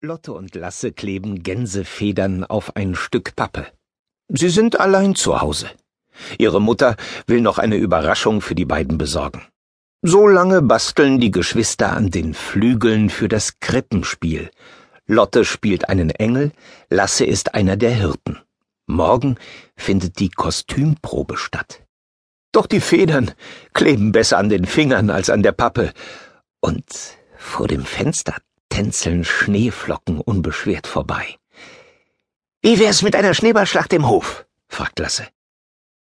Lotte und Lasse kleben Gänsefedern auf ein Stück Pappe. Sie sind allein zu Hause. Ihre Mutter will noch eine Überraschung für die beiden besorgen. So lange basteln die Geschwister an den Flügeln für das Krippenspiel. Lotte spielt einen Engel, Lasse ist einer der Hirten. Morgen findet die Kostümprobe statt. Doch die Federn kleben besser an den Fingern als an der Pappe. Und vor dem Fenster tänzeln Schneeflocken unbeschwert vorbei. Wie wär's mit einer Schneeballschlacht im Hof? fragt Lasse.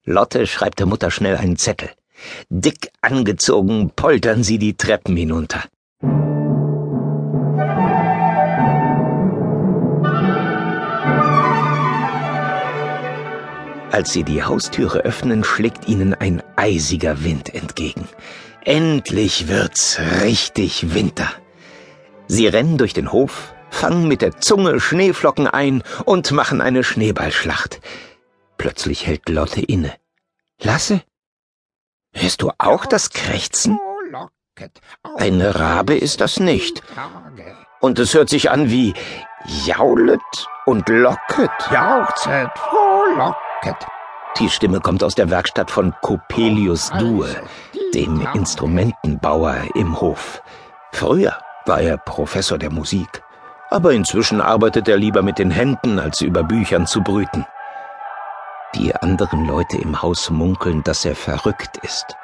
Lotte schreibt der Mutter schnell einen Zettel. Dick angezogen poltern sie die Treppen hinunter. Als sie die Haustüre öffnen, schlägt ihnen ein eisiger Wind entgegen. Endlich wird's richtig Winter. Sie rennen durch den Hof, fangen mit der Zunge Schneeflocken ein und machen eine Schneeballschlacht. Plötzlich hält Lotte inne. Lasse? Hörst du auch das Krächzen? Ein Rabe ist das nicht. Und es hört sich an wie jaulet und locket. Jauchzet, frohlocket. Die Stimme kommt aus der Werkstatt von Coppelius Due, dem Instrumentenbauer im Hof. Früher war er Professor der Musik, aber inzwischen arbeitet er lieber mit den Händen, als über Büchern zu brüten. Die anderen Leute im Haus munkeln, dass er verrückt ist.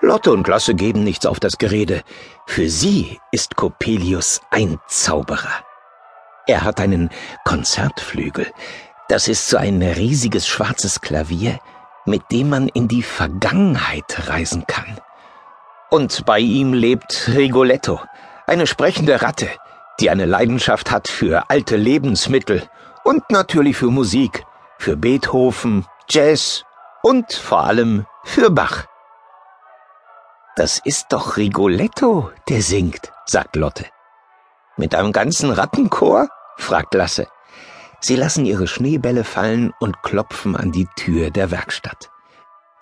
Lotte und Lasse geben nichts auf das Gerede. Für sie ist Coppelius ein Zauberer. Er hat einen Konzertflügel. Das ist so ein riesiges schwarzes Klavier, mit dem man in die Vergangenheit reisen kann. Und bei ihm lebt Rigoletto, eine sprechende Ratte, die eine Leidenschaft hat für alte Lebensmittel und natürlich für Musik, für Beethoven, Jazz und vor allem für Bach. Das ist doch Rigoletto, der singt, sagt Lotte. Mit einem ganzen Rattenchor? fragt Lasse. Sie lassen ihre Schneebälle fallen und klopfen an die Tür der Werkstatt.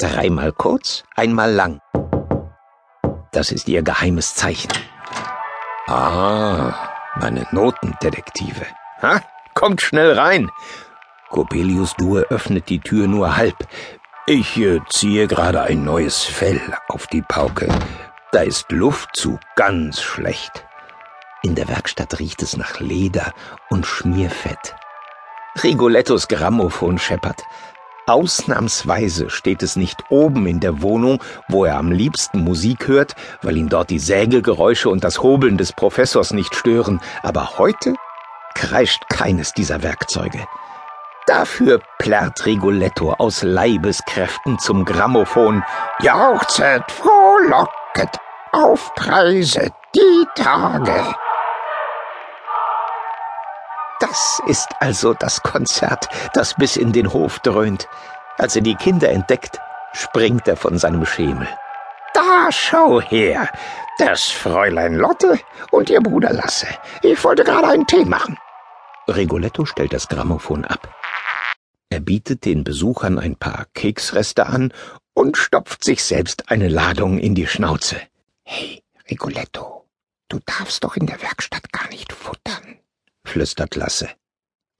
Dreimal kurz, einmal lang. Das ist ihr geheimes Zeichen. Ah, meine Notendetektive. Ha, kommt schnell rein. Coppelius Due öffnet die Tür nur halb. Ich äh, ziehe gerade ein neues Fell auf die Pauke. Da ist Luftzug ganz schlecht. In der Werkstatt riecht es nach Leder und Schmierfett. Rigolettos Grammophon scheppert. Ausnahmsweise steht es nicht oben in der Wohnung, wo er am liebsten Musik hört, weil ihn dort die Sägegeräusche und das Hobeln des Professors nicht stören, aber heute kreischt keines dieser Werkzeuge. Dafür plärrt Rigoletto aus Leibeskräften zum Grammophon. Jauchzet, frohlocket, aufpreiset die Tage. Das ist also das Konzert, das bis in den Hof dröhnt. Als er die Kinder entdeckt, springt er von seinem Schemel. Da schau her, das Fräulein Lotte und ihr Bruder Lasse. Ich wollte gerade einen Tee machen. Rigoletto stellt das Grammophon ab. Er bietet den Besuchern ein paar Keksreste an und stopft sich selbst eine Ladung in die Schnauze. Hey, Rigoletto, du darfst doch in der Werkstatt gar nicht futtern flüstert Lasse.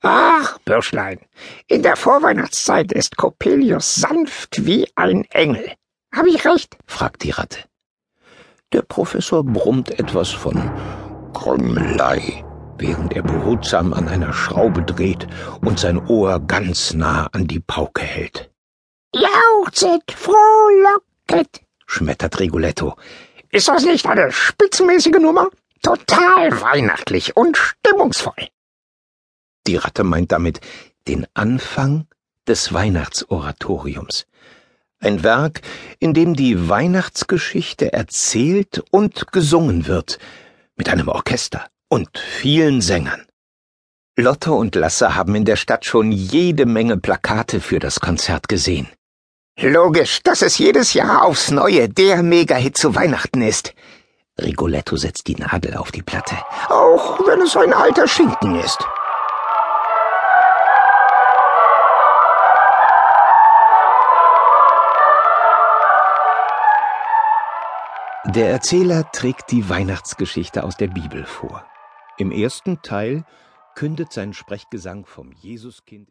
Ach, Bürschlein, in der Vorweihnachtszeit ist Coppelius sanft wie ein Engel. Hab ich recht? fragt die Ratte. Der Professor brummt etwas von Krümmelei, während er behutsam an einer Schraube dreht und sein Ohr ganz nah an die Pauke hält. Jauchzet, frohlocket, schmettert Rigoletto. Ist das nicht eine spitzenmäßige Nummer? Total weihnachtlich und stimmungsvoll. Die Ratte meint damit den Anfang des Weihnachtsoratoriums. Ein Werk, in dem die Weihnachtsgeschichte erzählt und gesungen wird, mit einem Orchester und vielen Sängern. Lotte und Lasse haben in der Stadt schon jede Menge Plakate für das Konzert gesehen. Logisch, dass es jedes Jahr aufs Neue der Megahit zu Weihnachten ist. Rigoletto setzt die Nadel auf die Platte. Auch wenn es ein alter Schinken ist. Der Erzähler trägt die Weihnachtsgeschichte aus der Bibel vor. Im ersten Teil kündet sein Sprechgesang vom Jesuskind